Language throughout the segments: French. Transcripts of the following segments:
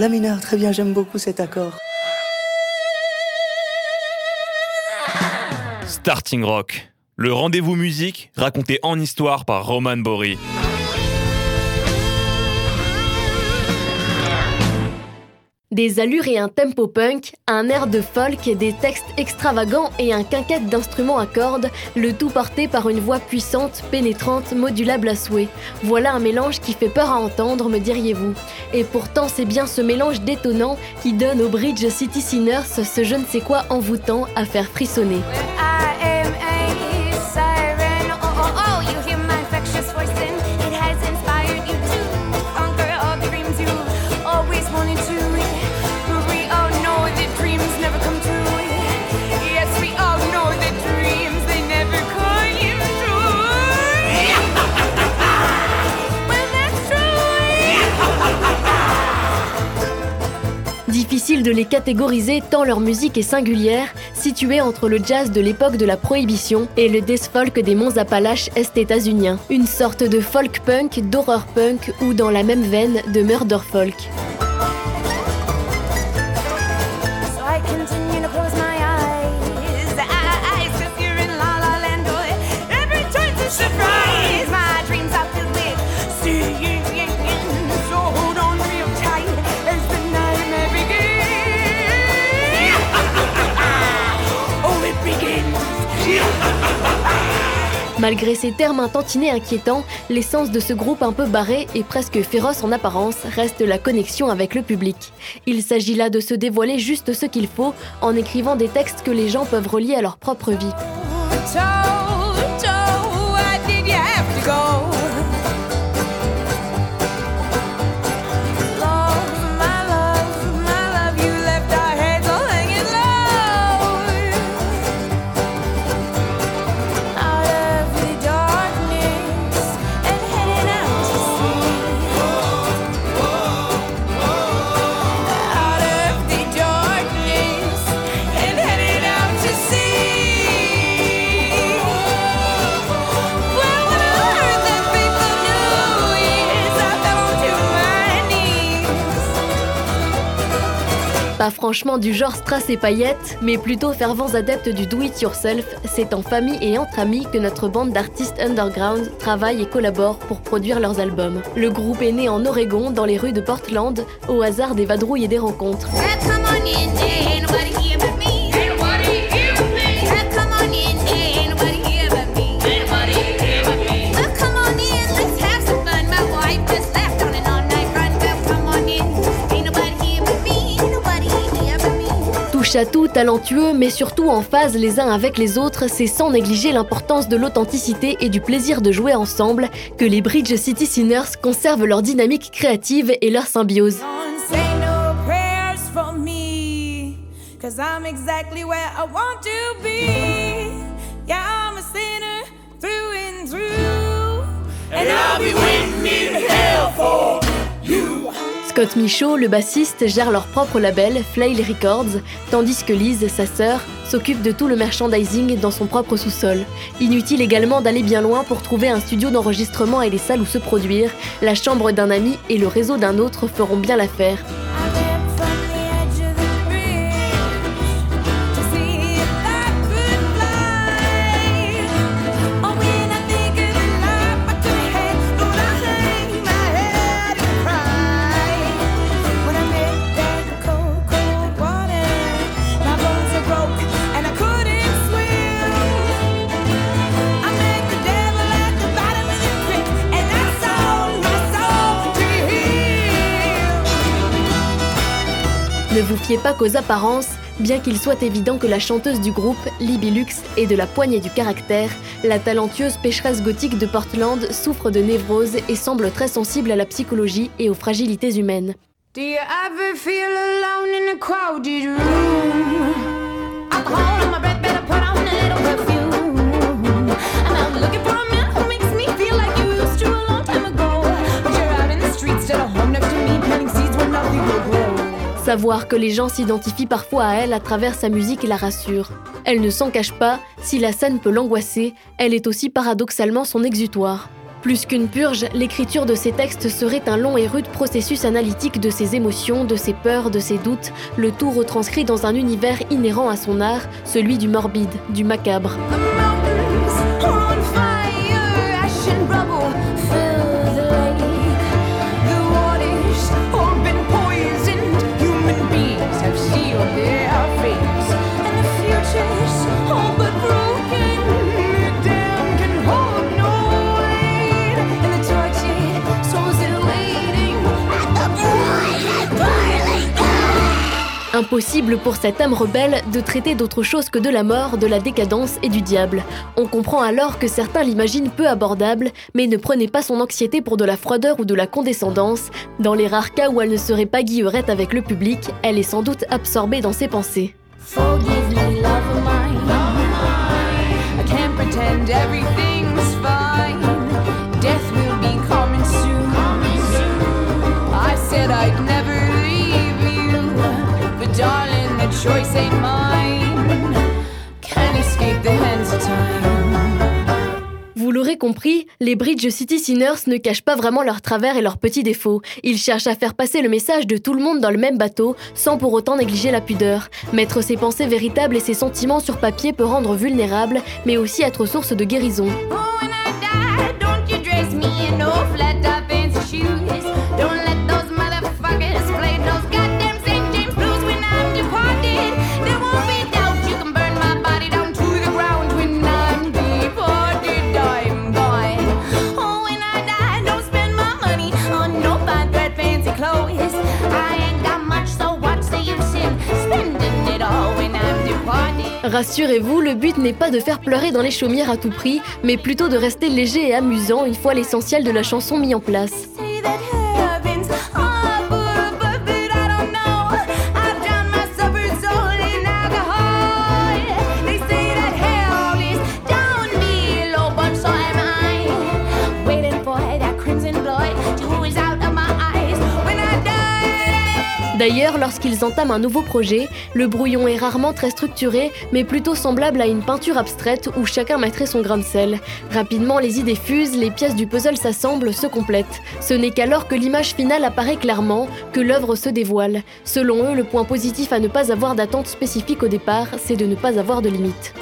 La mineur, très bien, j'aime beaucoup cet accord. Starting Rock, le rendez-vous musique raconté en histoire par Roman Bory. Des allures et un tempo punk, un air de folk, des textes extravagants et un quinquette d'instruments à cordes, le tout porté par une voix puissante, pénétrante, modulable à souhait. Voilà un mélange qui fait peur à entendre, me diriez-vous. Et pourtant, c'est bien ce mélange détonnant qui donne au Bridge City Sinners ce je ne sais quoi envoûtant à faire frissonner. Les catégoriser tant leur musique est singulière, située entre le jazz de l'époque de la prohibition et le death folk des monts Appalaches est-états-uniens. Une sorte de folk punk, d'horror punk ou dans la même veine de murder folk. Malgré ces termes intantinés inquiétants, l'essence de ce groupe un peu barré et presque féroce en apparence reste la connexion avec le public. Il s'agit là de se dévoiler juste ce qu'il faut en écrivant des textes que les gens peuvent relier à leur propre vie. Franchement du genre strass et paillettes, mais plutôt fervents adeptes du do-it-yourself, c'est en famille et entre amis que notre bande d'artistes underground travaille et collabore pour produire leurs albums. Le groupe est né en Oregon, dans les rues de Portland, au hasard des vadrouilles et des rencontres. Tout, talentueux, mais surtout en phase les uns avec les autres, c'est sans négliger l'importance de l'authenticité et du plaisir de jouer ensemble que les Bridge City Sinners conservent leur dynamique créative et leur symbiose. Scott Michaud, le bassiste, gère leur propre label, Flail Records, tandis que Liz, sa sœur, s'occupe de tout le merchandising dans son propre sous-sol. Inutile également d'aller bien loin pour trouver un studio d'enregistrement et les salles où se produire, la chambre d'un ami et le réseau d'un autre feront bien l'affaire. Vous fiez pas qu'aux apparences, bien qu'il soit évident que la chanteuse du groupe, Libby ait de la poignée du caractère, la talentueuse pécheresse gothique de Portland souffre de névrose et semble très sensible à la psychologie et aux fragilités humaines. Savoir que les gens s'identifient parfois à elle à travers sa musique la rassure. Elle ne s'en cache pas, si la scène peut l'angoisser, elle est aussi paradoxalement son exutoire. Plus qu'une purge, l'écriture de ces textes serait un long et rude processus analytique de ses émotions, de ses peurs, de ses doutes, le tout retranscrit dans un univers inhérent à son art, celui du morbide, du macabre. Impossible pour cette âme rebelle de traiter d'autre chose que de la mort, de la décadence et du diable. On comprend alors que certains l'imaginent peu abordable, mais ne prenez pas son anxiété pour de la froideur ou de la condescendance. Dans les rares cas où elle ne serait pas guillerette avec le public, elle est sans doute absorbée dans ses pensées. Vous l'aurez compris, les Bridge City Sinners ne cachent pas vraiment leurs travers et leurs petits défauts. Ils cherchent à faire passer le message de tout le monde dans le même bateau, sans pour autant négliger la pudeur. Mettre ses pensées véritables et ses sentiments sur papier peut rendre vulnérable, mais aussi être source de guérison. Rassurez-vous, le but n'est pas de faire pleurer dans les chaumières à tout prix, mais plutôt de rester léger et amusant une fois l'essentiel de la chanson mis en place. D'ailleurs, lorsqu'ils entament un nouveau projet, le brouillon est rarement très structuré, mais plutôt semblable à une peinture abstraite où chacun mettrait son grain de sel. Rapidement, les idées fusent, les pièces du puzzle s'assemblent, se complètent. Ce n'est qu'alors que l'image finale apparaît clairement, que l'œuvre se dévoile. Selon eux, le point positif à ne pas avoir d'attente spécifique au départ, c'est de ne pas avoir de limite.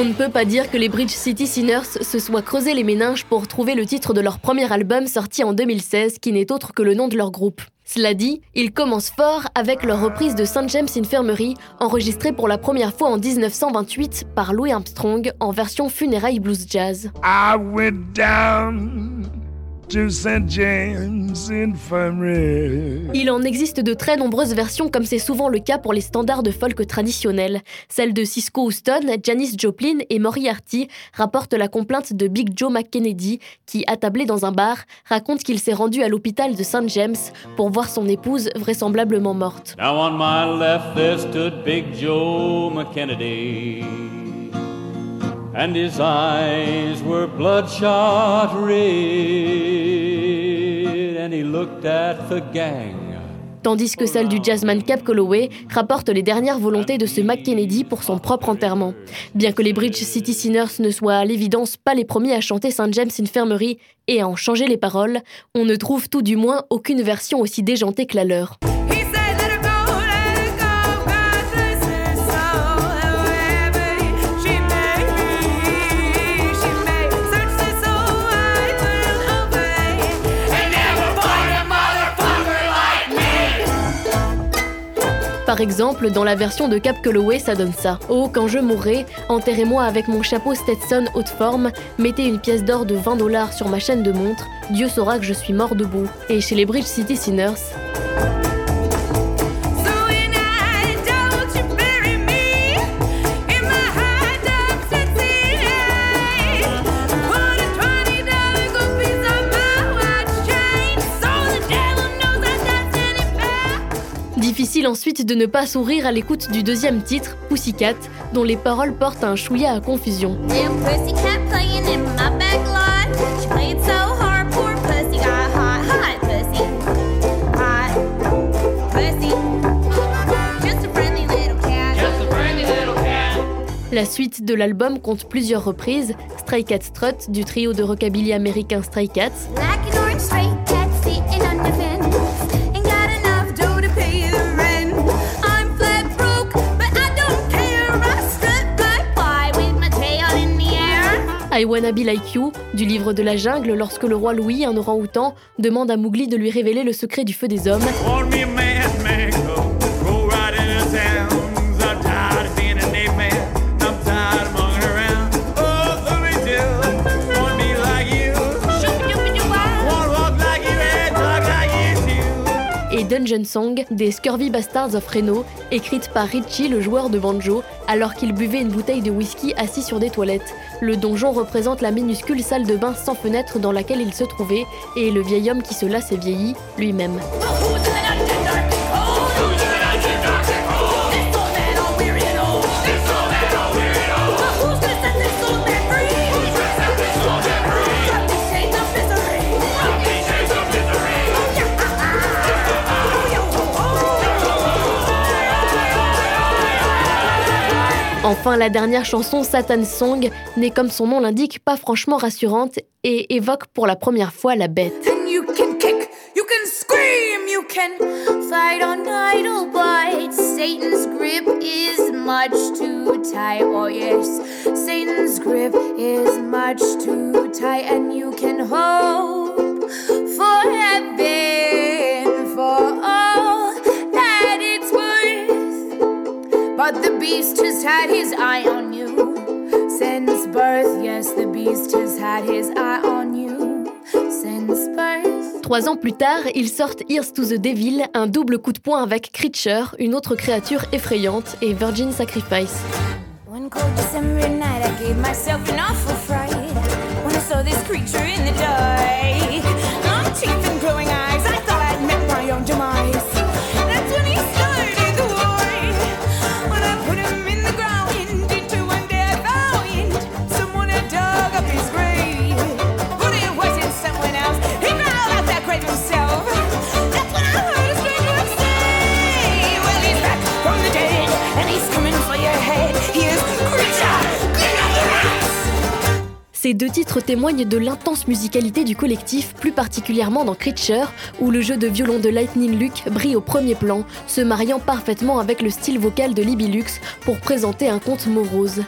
On ne peut pas dire que les Bridge City Sinners se soient creusés les méninges pour trouver le titre de leur premier album sorti en 2016, qui n'est autre que le nom de leur groupe. Cela dit, ils commencent fort avec leur reprise de St. James Infirmary, enregistrée pour la première fois en 1928 par Louis Armstrong en version funérailles blues jazz. Il en existe de très nombreuses versions, comme c'est souvent le cas pour les standards de folk traditionnels. Celle de Cisco Houston, Janis Joplin et Moriarty rapportent la complainte de Big Joe McKennedy, qui, attablé dans un bar, raconte qu'il s'est rendu à l'hôpital de St. James pour voir son épouse vraisemblablement morte. Big Joe McKennedy. And his eyes were bloodshot red, and he looked at the gang. Tandis que celle du jazzman Cap Calloway rapporte les dernières volontés de ce McKennedy pour son propre enterrement. Bien que les Bridge City Sinners ne soient à l'évidence pas les premiers à chanter St. James Infirmary et à en changer les paroles, on ne trouve tout du moins aucune version aussi déjantée que la leur. Par exemple, dans la version de Cap Calloway, ça donne ça. Oh, quand je mourrai, enterrez-moi avec mon chapeau Stetson haute forme, mettez une pièce d'or de 20 dollars sur ma chaîne de montre, Dieu saura que je suis mort debout. Et chez les Bridge City Sinners, ensuite de ne pas sourire à l'écoute du deuxième titre, Pussycat, dont les paroles portent un chouïa à confusion. La suite de l'album compte plusieurs reprises, Stray Cat Strut du trio de rockabilly américain Stray Cats, I Wanna Be Like You du livre de la jungle lorsque le roi Louis, un orang-outan, demande à Mowgli de lui révéler le secret du feu des hommes. Dungeon Song des Scurvy Bastards of Reno, écrite par Richie, le joueur de banjo, alors qu'il buvait une bouteille de whisky assis sur des toilettes. Le donjon représente la minuscule salle de bain sans fenêtre dans laquelle il se trouvait, et le vieil homme qui se lasse et vieillit lui-même. Enfin, la dernière chanson, Satan Song, n'est comme son nom l'indique pas franchement rassurante et évoque pour la première fois la bête. And But the beast has had his eye on you since birth. Yes, the beast has had his eye on you since birth. Trois ans plus tard, ils sortent Here's to the Devil, un double coup de poing avec Creature, une autre créature effrayante, et Virgin Sacrifice. One cold December night, I gave myself an awful fright when I saw this creature in the dark. Long teeth and glowing eyes, deux titres témoignent de l'intense musicalité du collectif, plus particulièrement dans Creature, où le jeu de violon de Lightning Luke brille au premier plan, se mariant parfaitement avec le style vocal de Libby Lux pour présenter un conte morose.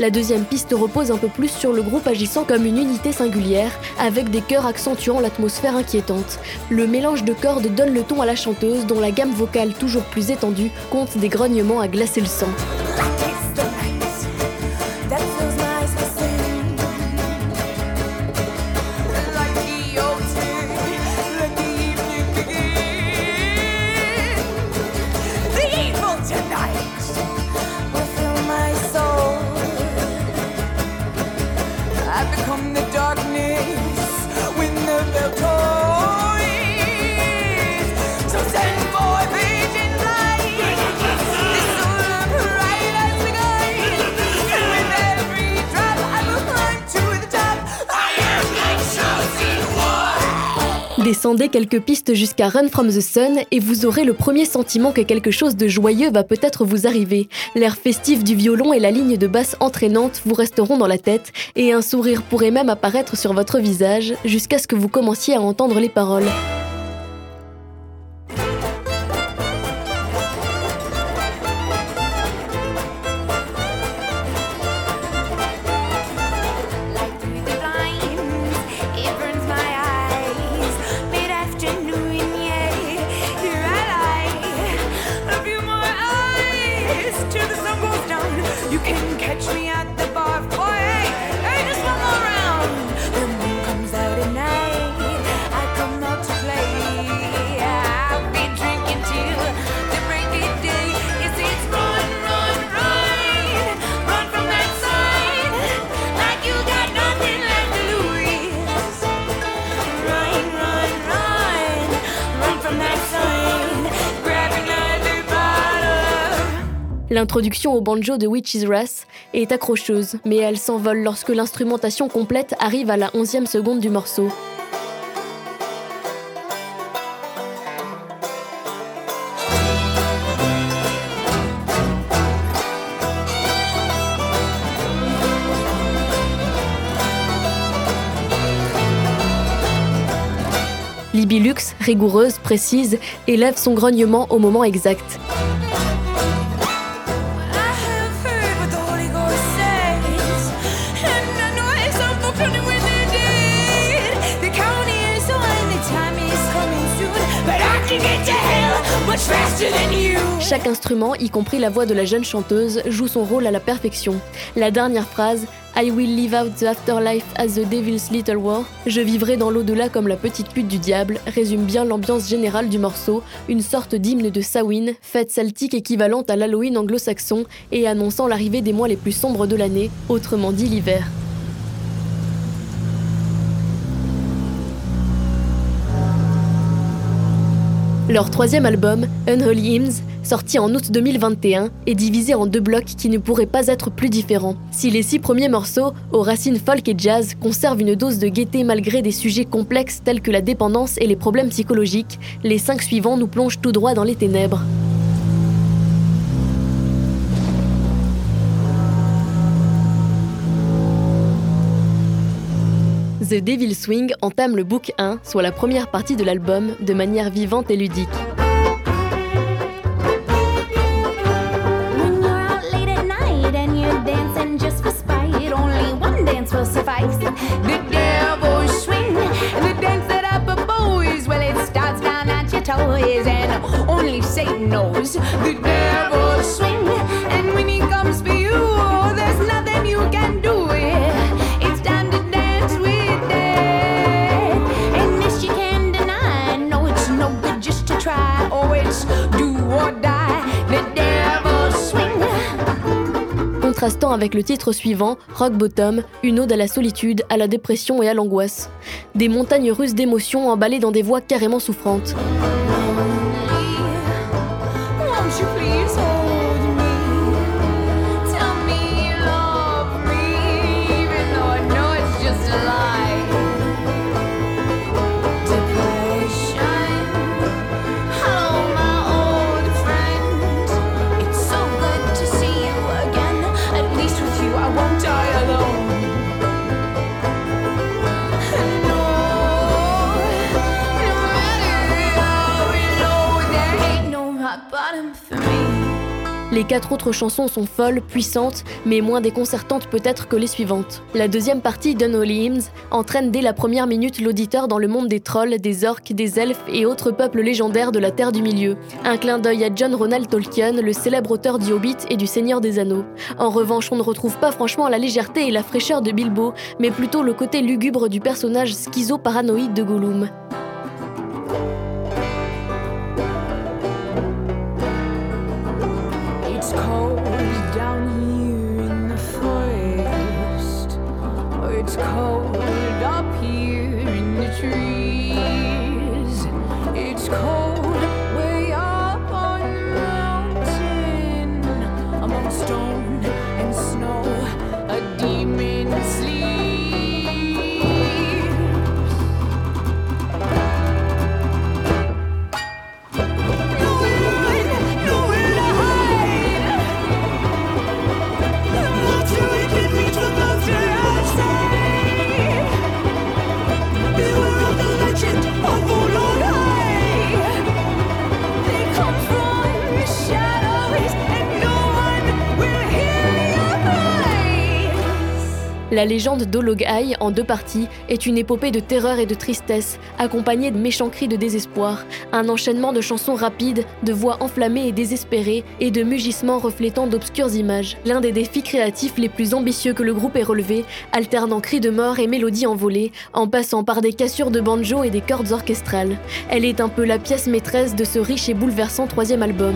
La deuxième piste repose un peu plus sur le groupe agissant comme une unité singulière, avec des chœurs accentuant l'atmosphère inquiétante. Le mélange de cordes donne le ton à la chanteuse, dont la gamme vocale toujours plus étendue compte des grognements à glacer le sang. I become Descendez quelques pistes jusqu'à Run from the Sun et vous aurez le premier sentiment que quelque chose de joyeux va peut-être vous arriver. L'air festif du violon et la ligne de basse entraînante vous resteront dans la tête et un sourire pourrait même apparaître sur votre visage jusqu'à ce que vous commenciez à entendre les paroles. L'introduction au banjo de Witch's Wrath est accrocheuse, mais elle s'envole lorsque l'instrumentation complète arrive à la 11e seconde du morceau. Libby Lux, rigoureuse, précise, élève son grognement au moment exact. Chaque instrument, y compris la voix de la jeune chanteuse, joue son rôle à la perfection. La dernière phrase, I will live out the afterlife as the devil's little war, je vivrai dans l'au-delà comme la petite pute du diable, résume bien l'ambiance générale du morceau, une sorte d'hymne de Samhain, fête celtique équivalente à l'Halloween anglo-saxon et annonçant l'arrivée des mois les plus sombres de l'année, autrement dit l'hiver. Leur troisième album, Unholy Hymns, sorti en août 2021, est divisé en deux blocs qui ne pourraient pas être plus différents. Si les six premiers morceaux, aux racines folk et jazz, conservent une dose de gaieté malgré des sujets complexes tels que la dépendance et les problèmes psychologiques, les cinq suivants nous plongent tout droit dans les ténèbres. The Devil Swing entame le book 1, soit la première partie de l'album, de manière vivante et ludique. Contrastant avec le titre suivant, Rock Bottom, une ode à la solitude, à la dépression et à l'angoisse. Des montagnes russes d'émotions emballées dans des voix carrément souffrantes. Les quatre autres chansons sont folles, puissantes, mais moins déconcertantes peut-être que les suivantes. La deuxième partie Hymns entraîne dès la première minute l'auditeur dans le monde des trolls, des orques, des elfes et autres peuples légendaires de la Terre du Milieu. Un clin d'œil à John Ronald Tolkien, le célèbre auteur du Hobbit et du Seigneur des Anneaux. En revanche, on ne retrouve pas franchement la légèreté et la fraîcheur de Bilbo, mais plutôt le côté lugubre du personnage schizo-paranoïde de Gollum. La légende d'Ologai, en deux parties, est une épopée de terreur et de tristesse, accompagnée de méchants cris de désespoir, un enchaînement de chansons rapides, de voix enflammées et désespérées, et de mugissements reflétant d'obscures images. L'un des défis créatifs les plus ambitieux que le groupe ait relevé, alternant cris de mort et mélodies envolées, en passant par des cassures de banjo et des cordes orchestrales. Elle est un peu la pièce maîtresse de ce riche et bouleversant troisième album.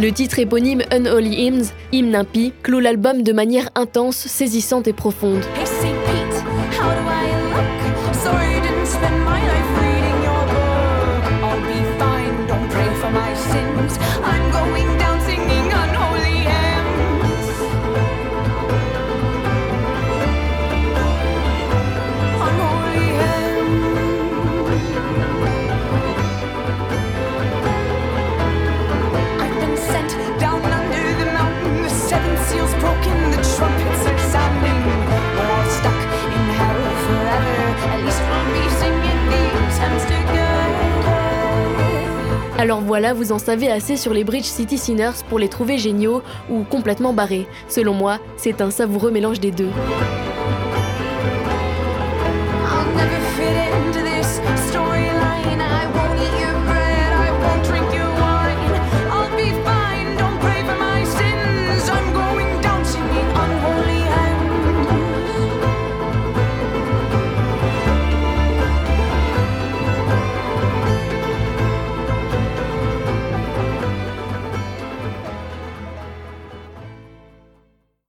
Le titre éponyme Unholy Hymns, hymne impie, clôt l'album de manière intense, saisissante et profonde. Alors voilà, vous en savez assez sur les Bridge City Sinners pour les trouver géniaux ou complètement barrés. Selon moi, c'est un savoureux mélange des deux.